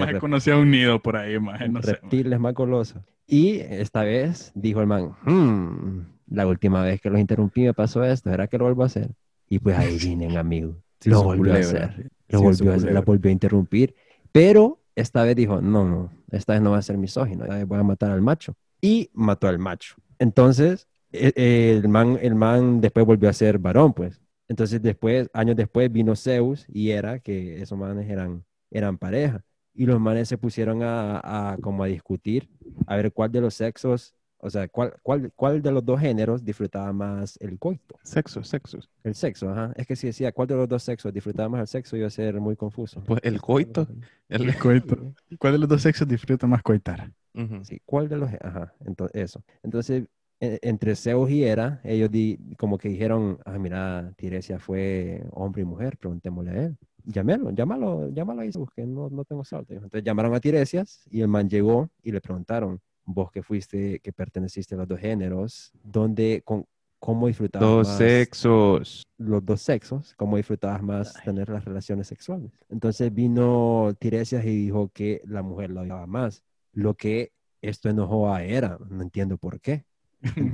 rep- conocía un nido por ahí, maje, no sé. reptiles más golosos. Y esta vez dijo el man, "Hmm, la última vez que los interrumpí me pasó esto, ¿era que lo vuelvo a hacer? Y pues ahí vienen, amigo. Sí, lo volvió a culebra. hacer. Lo Sí, volvió a hacer, la volvió a interrumpir. Pero esta vez dijo, no, no, esta vez no va a ser misógino, esta vez voy a matar al macho. Y mató al macho. Entonces, e- e- el man, el man después volvió a ser varón, pues. Entonces, después, años después, vino Zeus y era que esos manes eran, eran pareja. Y los manes se pusieron a, a como a discutir, a ver cuál de los sexos, o sea, cuál, cuál, cuál de los dos géneros disfrutaba más el coito. Sexo, sexo. El sexo, ajá. Es que si decía cuál de los dos sexos disfrutaba más el sexo, iba a ser muy confuso. Pues el coito. El... El coito. ¿Cuál de los dos sexos disfruta más coitar? Ujú. Sí, ¿cuál de los? Ajá, entonces eso. Entonces, entre Zeus y Hera, ellos di- como que dijeron, ah, mira, Tiresia fue hombre y mujer, preguntémosle a él. Llámelo, llámalo, llámalo ahí, Zeus, que no, no tengo salto. Entonces llamaron a Tiresias y el man llegó y le preguntaron, vos que fuiste, que perteneciste a los dos géneros, ¿dónde, con, cómo disfrutabas Dos más sexos. los dos sexos, cómo disfrutabas más tener las relaciones sexuales. Entonces vino Tiresias y dijo que la mujer lo odiaba más, lo que esto enojó a Hera, no entiendo por qué.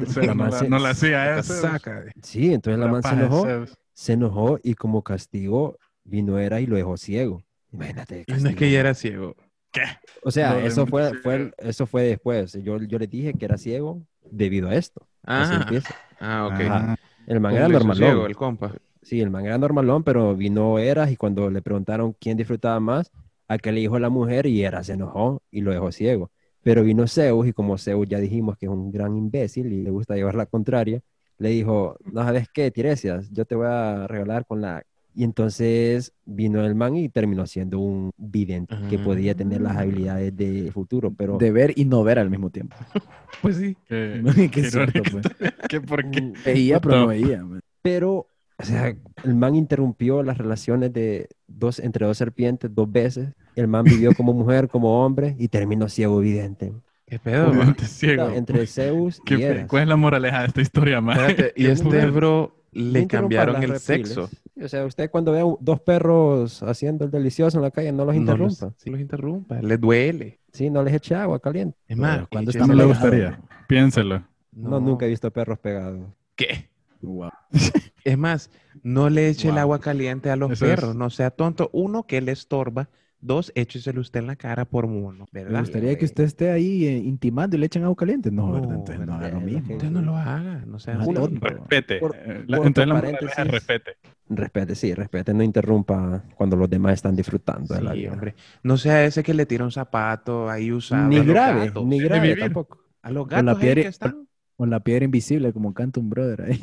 Sea, la no, man la, se- no la hacía eso. Saca. Sí, entonces la, man se enojó, Zeus. se enojó y como castigo vino Hera y lo dejó ciego. Imagínate. No es que ya era ciego. O sea, eso fue, eso fue después. Yo, yo le dije que era ciego debido a esto. Ah, ah, ok. Ah, El man ¿Cómo era normalón. ciego el compa. Sí, el man era normalón, pero vino Eras y cuando le preguntaron quién disfrutaba más, a que le dijo la mujer y Eras se enojó y lo dejó ciego. Pero vino Zeus y como Zeus ya dijimos que es un gran imbécil y le gusta llevar la contraria, le dijo, no sabes qué, Tiresias, yo te voy a regalar con la... Y entonces vino el man y terminó siendo un vidente que podía tener las Ah. habilidades de futuro, pero... De ver y no ver al mismo tiempo. Pues sí. qué- Qué qué cierto, pues. ¿Qué por qué? Veía, pero Puta. no veía. man. Pero, o sea, el man interrumpió las relaciones de dos, entre dos serpientes dos veces. El man vivió como mujer, como hombre y terminó ciego vidente. ¿Qué pedo, man? Ciego. Entre Zeus ¿Qué y Eras. ¿Cuál es la moraleja de esta historia, man? Espérate, y este bro No le cambiaron el reptiles. sexo. O sea, usted cuando ve a dos perros haciendo el delicioso en la calle, no los No interrumpa. los, sí los interrumpa. Le duele. Sí, no les eche agua caliente. Es más, cuando están No le gustaría. Piénselo. No, nunca he visto perros pegados. ¿Qué? Wow. Es más, no le eche el agua caliente a los Eso es- perros. No sea tonto. Uno, que le estorba. Dos, écheselo usted en la cara por mono. Me ¿Verdad? gustaría que usted esté ahí eh, intimando y le echen agua caliente. No, No, ¿verdad? Entonces no haga lo mismo. Usted no lo haga. No sea No, tonto. Respete. Por- Eh, la- por- entonces la respete. Respete, sí, respete, no interrumpa cuando los demás están disfrutando de la Sí, vida. hombre. No sea ese que le tira un zapato ahí usado. Ni a los grave, gatos. ni grave tampoco. A los Con la gatos piedra- que están. Con la piedra invisible, como canta un brother ahí.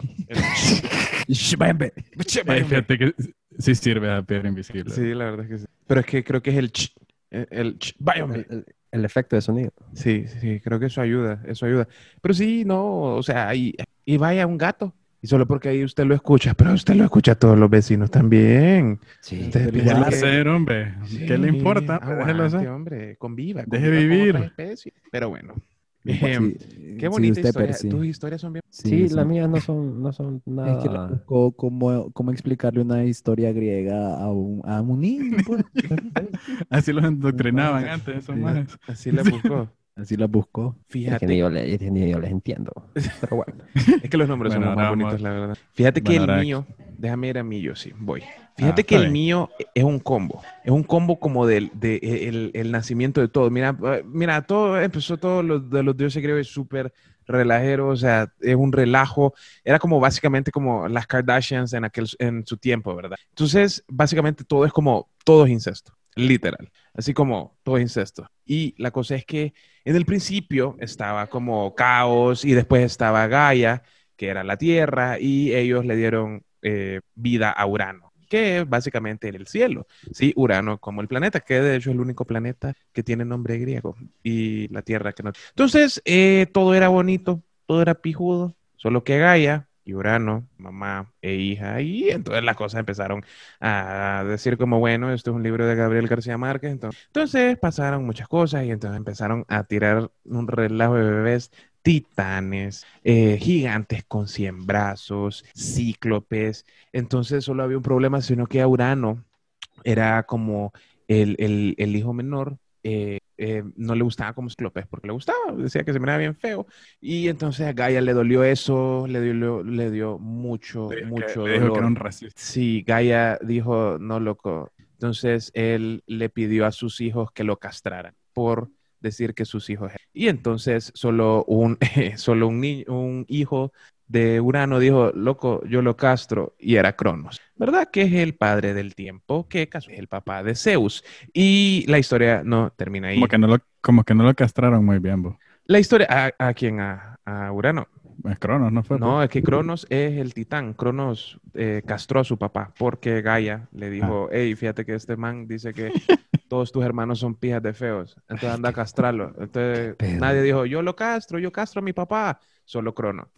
Ay, fíjate que sí sirve a piedra invisible. Sí, la verdad es que sí. Pero es que creo que es el ch. El, el ch. El, el- el efecto de sonido. Sí, sí, creo que eso ayuda, eso ayuda. Pero sí, no, o sea, y, y vaya un gato. Y solo porque ahí usted lo escucha, pero usted lo escucha a todos los vecinos también. Sí, Ustedes pero Déjelo hacer, hombre. ¿Qué le Sí, importa? Déjelo aguante, hacer. hombre, conviva. Deje conviva con vivir. otras especies. Pero bueno, Sí, Em, sí, qué bonita usted, historia. Tus historias son bien... Sí, son- las mías no son, no son nada. Es que la buscó cómo, cómo explicarle una historia griega a un, a un niño. pues. Así los endoctrinaban antes, esos Sí. manes. Así la buscó. Así la buscó. Es que ni Fíjate, yo, le- es que ni yo les entiendo. Pero bueno. es que los nombres Bueno, son los más vamos- bonitos, la verdad. Fíjate que Bueno, el ahora- mío, déjame ir a mí, yo sí, voy. Fíjate Ah, que el bien. mío es un combo. Es un combo como del de, el, el nacimiento de todo. Mira, eh, mira, todo empezó todo lo de los dioses griegos súper relajero, o sea, es un relajo. Era como básicamente como las Kardashians en aquel en su tiempo, ¿verdad? Entonces, básicamente todo es como todo es incesto, literal. Así como todo es incesto. Y la cosa es que en el principio estaba como caos y después estaba Gaia, que era la tierra, y ellos le dieron eh, vida a Urano, que es básicamente el cielo. Sí, Urano como el planeta, que de hecho es el único planeta que tiene nombre griego, y la tierra que no. Entonces, eh, todo era bonito, todo era pijudo, solo que Gaia y Urano, mamá e hija, y entonces las cosas empezaron a decir como, bueno, esto es un libro de Gabriel García Márquez, entonces, entonces pasaron muchas cosas y entonces empezaron a tirar un relajo de bebés titanes, eh, gigantes con 100 brazos, cíclopes. Entonces solo había un problema, sino que a Urano era como el, el- el hijo menor. eh, eh, no le gustaba como cíclopes porque le gustaba, decía que se miraba bien feo. Y entonces a Gaia le dolió eso, le dio, le dio mucho, Le- mucho que dolor. era un. Sí, Gaia dijo, no, loco. Entonces él le pidió a sus hijos que lo castraran por decir que sus hijos. Y entonces solo un, solo un, ni- un hijo de Urano dijo, loco, yo lo castro, y era Cronos, ¿verdad? Que es el padre del tiempo, que caso es el papá de Zeus. Y la historia no termina ahí. Como que no lo, como que no lo castraron muy bien, bo. La historia, ¿a, a quién? A, a Urano. Es Cronos, ¿no fue? No, es que Cronos es el titán. Cronos eh, castró a su papá porque Gaia le dijo, hey, fíjate que este man dice que todos tus hermanos son pijas de feos, entonces anda a castrarlo. Entonces nadie dijo, yo lo castro, yo castro a mi papá, solo Crono.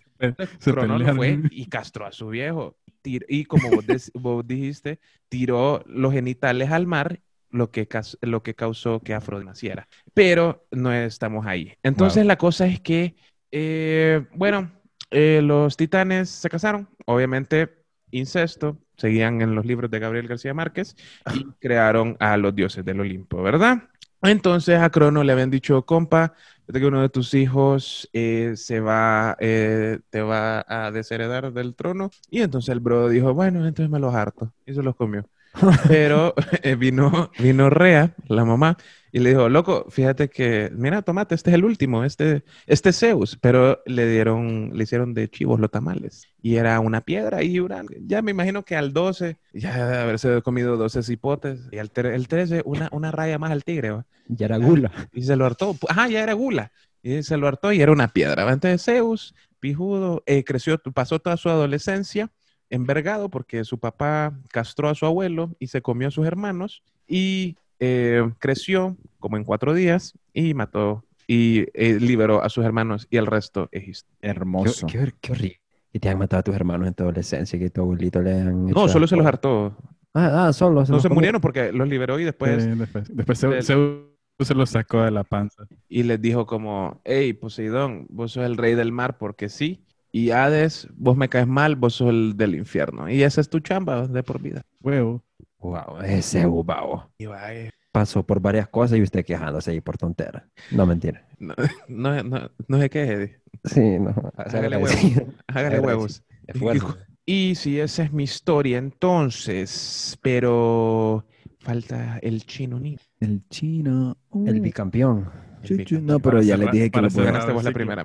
Se Crono lo pelearon. fue y castró a su viejo. Y como vos, dijiste, tiró los genitales al mar, lo que, lo que causó que Afrodita naciera. Pero no estamos ahí. Entonces Wow. la cosa es que, eh, bueno, eh, los titanes se casaron, obviamente incesto, seguían en los libros de Gabriel García Márquez y crearon a los dioses del Olimpo, ¿verdad? Entonces a Crono le habían dicho, compa, que uno de tus hijos eh, se va, eh, te va a desheredar del trono. Y entonces el bro dijo, bueno, entonces me los harto. Y se los comió. Pero eh, vino, vino Rea, la mamá, y le dijo, loco, fíjate que, mira, tomate, este es el último, este, este es Zeus. Pero le dieron, le hicieron de chivos los tamales. Y era una piedra y Urano. Ya me imagino que al 12, ya de haberse comido 12 cipotes. Y al el 13, una, una raya más al tigre, ¿va? Ya era gula. Y se lo hartó. Ajá, ya era gula. Y se lo hartó y era una piedra. ¿va? Entonces Zeus, pijudo, eh, creció, pasó toda su adolescencia envergado porque su papá castró a su abuelo y se comió a sus hermanos. Y eh, creció como en cuatro días y mató y eh, liberó a sus hermanos y el resto es historia. Qué, Hermoso. qué, qué horrible. Que te han matado a tus hermanos en tu adolescencia, que tu abuelito le han hecho No, solo se los hartó. Ah, ah, solo. No los se comió. murieron porque los liberó y después Sí, después, después del- Zeus se lo sacó de la panza. y les dijo como, hey, Poseidón, vos sos el rey del mar porque sí, y Hades, vos me caes mal, vos sos el del infierno, y esa es tu chamba de por vida. Huevo. Wow, ese va, eh, Pasó por varias cosas y usted quejándose ahí por tonteras. No, mentira. no, no, no, no sé qué, Eddie. Sí, no. Hágale agradecido. hágale huevos. Esfuerzo. Y sí, esa es mi historia entonces, pero falta el chino ni. El chino. El uh, bicampeón. el bicampeón. No, pero Para ya les dije que lo ganaste vos la primera.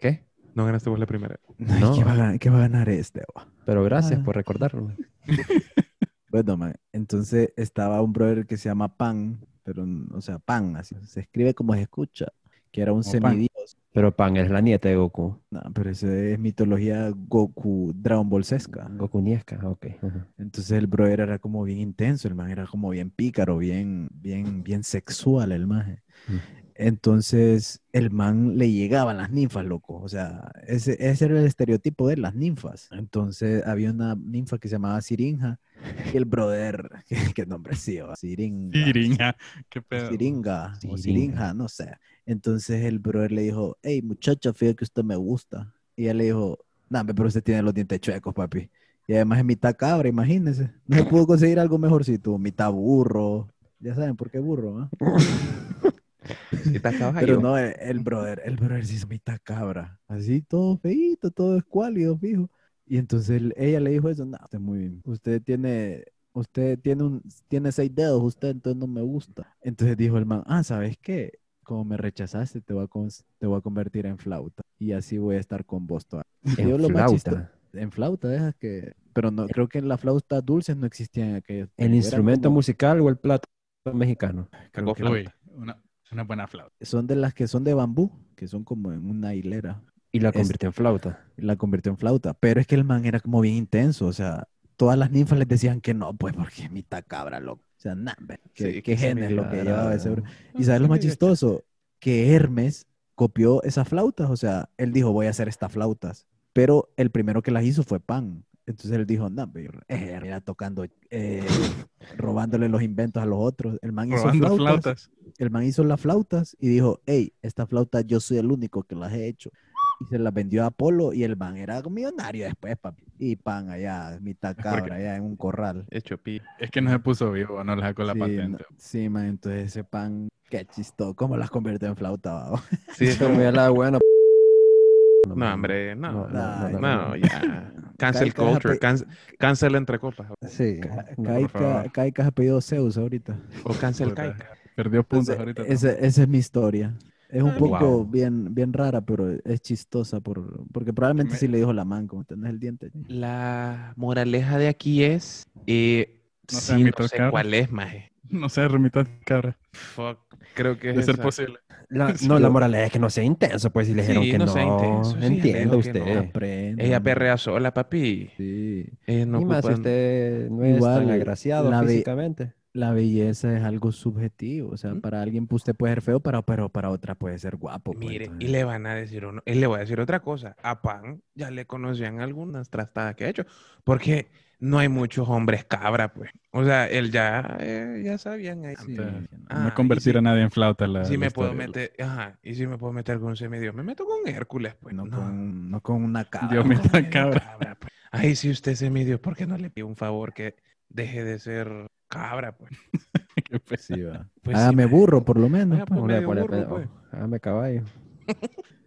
¿Qué? No ganaste vos la primera. No. ¿qué, va a ganar, qué va a ganar este? Pero gracias Ah. por recordarlo. Bueno, man, entonces estaba un brother que se llama Pan, pero, o sea, Pan, así se escribe como se escucha, que era un Como Pan. semidios. Pero Pan es la nieta de Goku. No, pero eso es mitología Goku, Dragon Ball Sesca. Goku Niesca, ok. Entonces el brother era como bien intenso, el man era como bien pícaro, bien, bien, bien sexual el. Mm. Entonces el man le llegaban las ninfas, loco. O sea, ese, ese era el estereotipo de las ninfas. Entonces había una ninfa que se llamaba Sirinja y el brother, qué, nombre sí, Siringa. Tiringa. Qué pedo. Siringa o Siringa. Sirinja, no sé. Entonces el brother le dijo, hey muchacha, fíjate que usted me gusta. Y ella le dijo, no, pero usted tiene los dientes chuecos, papi. Y además es mitad cabra, imagínese. No se pudo conseguir algo mejorcito, mitad burro. Ya saben por qué burro, ¿ah? Y te acabas ahí, Pero no, el, el brother, el brother sí es mitad cabra. Así, todo feíto, todo escuálido, fijo. Y entonces él- ella le dijo eso, no, usted muy bien. Usted tiene, usted tiene un, tiene seis dedos, usted entonces no me gusta. Entonces dijo el man, ah, ¿sabes qué? Como me rechazaste, te voy a, te voy a convertir en flauta. Y así voy a estar con vos toda. En Yo lo más chisto- flauta. En flauta, deja que... Pero no, creo que en la flauta dulces no existían en aquellos ¿El instrumento como- musical o el plato mexicano? creo que Uy, una, una buena flauta. son de las que son de bambú, que son como en una hilera. Y la Es- convirtió en flauta. la convirtió en flauta. Pero es que el man era como bien intenso, o sea, todas las ninfas les decían que no, pues porque es mitad cabra, loco. O sea, nah, qué, Sí, qué se genes lo que llevaba ese bro. Y sabes lo más chistoso, que Hermes copió esas flautas, o sea, él dijo, voy a hacer estas flautas, pero el primero que las hizo fue Pan. Entonces él dijo, no, pero era tocando, eh, robándole los inventos a los otros. El man hizo Robando flautas. flautas. el man hizo las flautas y dijo, hey, esta flauta yo soy el único que las he hecho. Y se las vendió a Apolo y el man era millonario después, papi. Y pan allá, mitad cabra, allá en un corral. Hecho pi. Es que no se puso vivo, no le sacó la sí, patente. no- sí, man, entonces ese pan, qué chistoso. ¿Cómo las convierte en flauta, babo? Sí, es Como como- ya la buena. No, hombre, no. No, No, no, no, ya. Cancel Caica, culture. pe- can- cancel entre copas. Sí. Caica, Caica se pedido Zeus ahorita. O cancel caica. Perdió puntos Entonces, ahorita. esa es mi historia. Es un Ah, poco wow. bien, bien rara, pero es chistosa por, porque probablemente Me- sí le dijo la man, como tenés el diente. La moraleja de aquí es. Eh, No sí, no sé cabra. cuál es, maje. No sé, remita cabra. Fuck. Creo que es. De ser esa. posible. La- Sí, no, la moraleja es que no sea intenso, pues si le dijeron Sí, que no no. sea intenso, sí, ella dijo que no. usted. Aprende. Ella perrea sola, papi. Sí. Eh, no y más si usted no es Igual, tan agraciado la físicamente. La belleza es algo subjetivo. O sea, ¿Mm? para alguien pues, usted puede ser feo, pero, pero para otra puede ser guapo. pues, Mire, y le van a decir uno, y le voy a decir otra cosa. A Pan ya le conocían algunas trastadas que ha hecho, porque no hay muchos hombres cabra, pues. O sea, él ya, eh, ya sabían ahí. Sí. Ah, no convertir si- a nadie en flauta. La, Si la me puedo meter, ajá, y si me puedo meter con un semidios, me meto con Hércules, pues. no, No, Con, no con una cabra. Dios una cabra. pues. Ay, si usted es semidios, ¿por qué no le pido un favor que deje de ser cabra, pues? Qué pe- Sí, va. Pues sí, Hágame maje. burro, por lo menos. Pues. pues, medio burro, pues. oh, hágame caballo.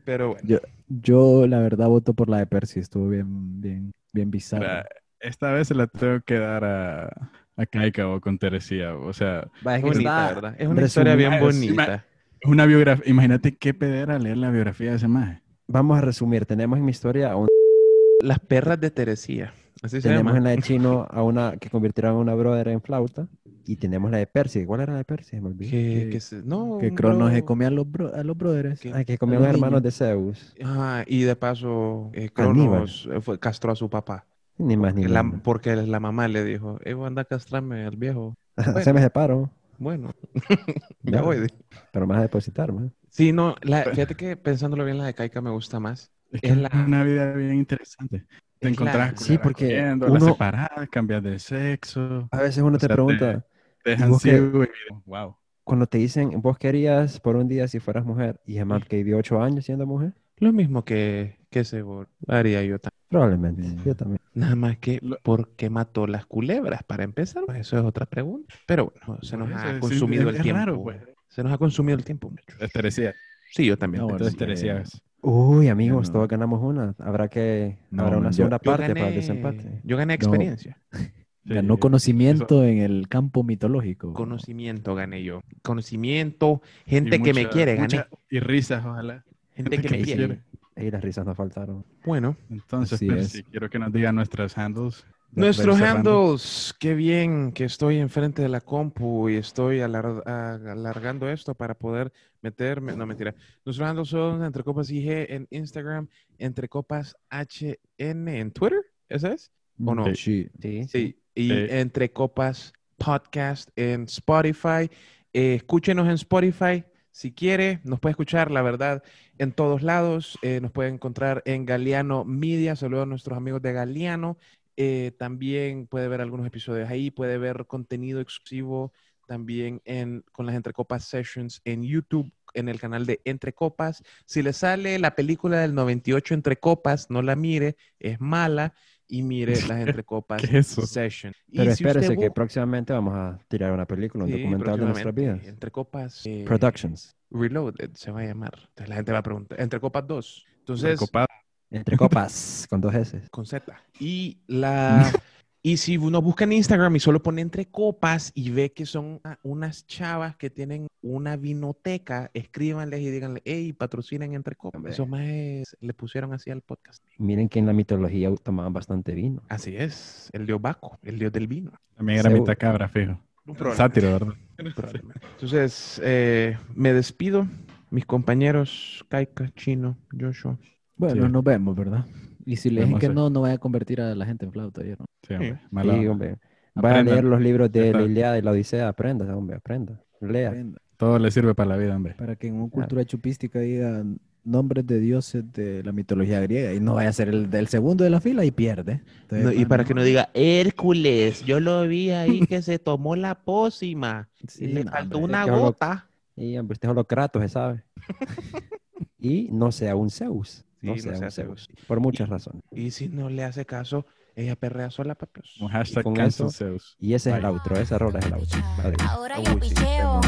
Pero bueno. Yo, yo, la verdad, voto por la de Percy. Estuvo bien, bien, bien bizarra. Esta vez se la tengo que dar a, a Kaika o con Teresía. O sea, Va, es Bonita, está- ¿verdad? Es una historia bien bonita. es una biografía. Imagínate qué pedera leer la biografía de ese maje. Vamos a resumir. Tenemos en mi historia a un Las perras de Teresía. Así se Tenemos llama. en la de Chino a una que convirtieron a una brother en flauta. Y tenemos la de Percy. ¿Cuál era la de Percy? Me olvidé. Que, que- que se- no, que Cronos se bro- comía a los, bro- a los brothers. que- Ay, que comían los los hermanos de Zeus. Ajá, y de paso, eh, Aníbal. Cronos eh, fue, castró a su papá. Ni más ni La- menos. porque la mamá le dijo, eh, anda a castrarme al viejo. Se me separo. Bueno, ya voy. Pero más a depositar, más. Sí, no, la, fíjate que pensándolo bien, la de Kaika me gusta más. Es que Es es la- una vida bien interesante. Te Es la- encontrás Sí, porque uno- las separadas, cambias de sexo, A veces uno O te sea, pregunta, te dejan vos qué- ciego y wow. cuando te dicen, vos querías por un día si fueras mujer, y es más que vivió ocho años siendo mujer, Lo mismo que, que ese bor- haría yo también. probablemente. Sí. Yo también. Nada más que, ¿por qué mató las culebras? Para empezar, pues eso es otra pregunta. Pero bueno, se nos ha consumido el es tiempo. raro, pues. Se nos ha consumido el tiempo, muchachos. Es Teresía. Sí, yo también. No, Entonces, Uy, amigos, no. todos ganamos una. Habrá que, No, habrá una yo- segunda Yo parte para el desempate. yo gané No. experiencia. Ganó conocimiento en el campo mitológico. Conocimiento gané yo. Conocimiento, gente que me quiere, gané. mucha- Y risas, ojalá. Gente que que me quiere. quiere. Y las risas nos faltaron. Bueno, Entonces, Así Percy, es. quiero que nos digan nuestras handles. Nuestros handles. Qué bien que estoy enfrente de la compu y estoy alar- alargando esto para poder meterme. No, mentira. Nuestros handles son Entre Copas IG en Instagram, Entre Copas HN en Twitter. ¿Ese es? ¿O no? Sí. Sí, Sí, y Sí. Entre Copas Podcast en Spotify. Eh, escúchenos en Spotify si quiere, nos puede escuchar, la verdad, en todos lados. Eh, nos puede encontrar en Galeano Media. Saludos a nuestros amigos de Galeano. Eh, también puede ver algunos episodios ahí, puede ver contenido exclusivo también en, con las Entre Copas Sessions en YouTube, en el canal de Entre Copas. Si le sale la película del 98 Entre Copas, no la mire, es mala y mire las Entre Copas ¿Qué es eso? Session. Y Pero si usted espérese que próximamente vamos a tirar una película, un Sí, documental de nuestras vidas. Entre Copas eh, Productions. Reloaded se va a llamar. Entonces la gente va a preguntar. Entre Copas 2. Entonces, Recopado. Entre copas, con dos S. con Z. Y la y si uno busca en Instagram y solo pone entre copas y ve que son ah, unas chavas que tienen una vinoteca, escríbanles y díganle, hey, patrocinen entre copas. Hombre. Eso más es- le pusieron así al podcast. Miren que en la mitología tomaban bastante vino. Así es, el dios Baco, el dios del vino. También era mitad cabra, fijo. Un problema. Sátiro, ¿verdad? Entonces, eh, me despido. Mis compañeros, Kaika, Chino, Joshua. Bueno, Sí. nos vemos, ¿verdad? Y si le dicen que no, no vaya a convertir a la gente en flauta. ¿oyeron? Sí, hombre. Mala Sí, hombre. Vaya a leer los libros de Está- la Ilíada y la Odisea. Aprenda, hombre, aprenda. Lea. Aprenda. Todo le sirve para la vida, hombre. Para que en una cultura chupística digan nombres de dioses de la mitología griega y no vaya a ser el del segundo de la fila y pierde. Entonces, No, y para que no diga Hércules, yo lo vi ahí que se tomó la pócima sí, y le no, faltó hombre. una es que algo- gota. Y hombre, usted es Holocratos, se sabe. y no sea un Zeus. No Sí, sea no sea un Zeus. Zeus. Por muchas razones. Y si no le hace caso, ella perrea sola, papios. Un hashtag con cancel eso- Zeus. Y ese es el Bye. outro, ese error es el outro. Adiós. Ahora Uy, yo picheo.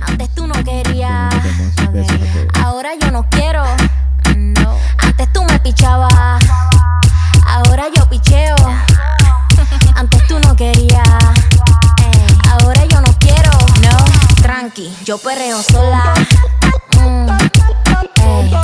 Antes tú no querías. Ahora yo no quiero. No. Antes tú me pichabas. Ahora yo picheo. Antes tú no querías. Ahora yo no quiero. No. Tranqui, yo perreo sola. Mm. Ey.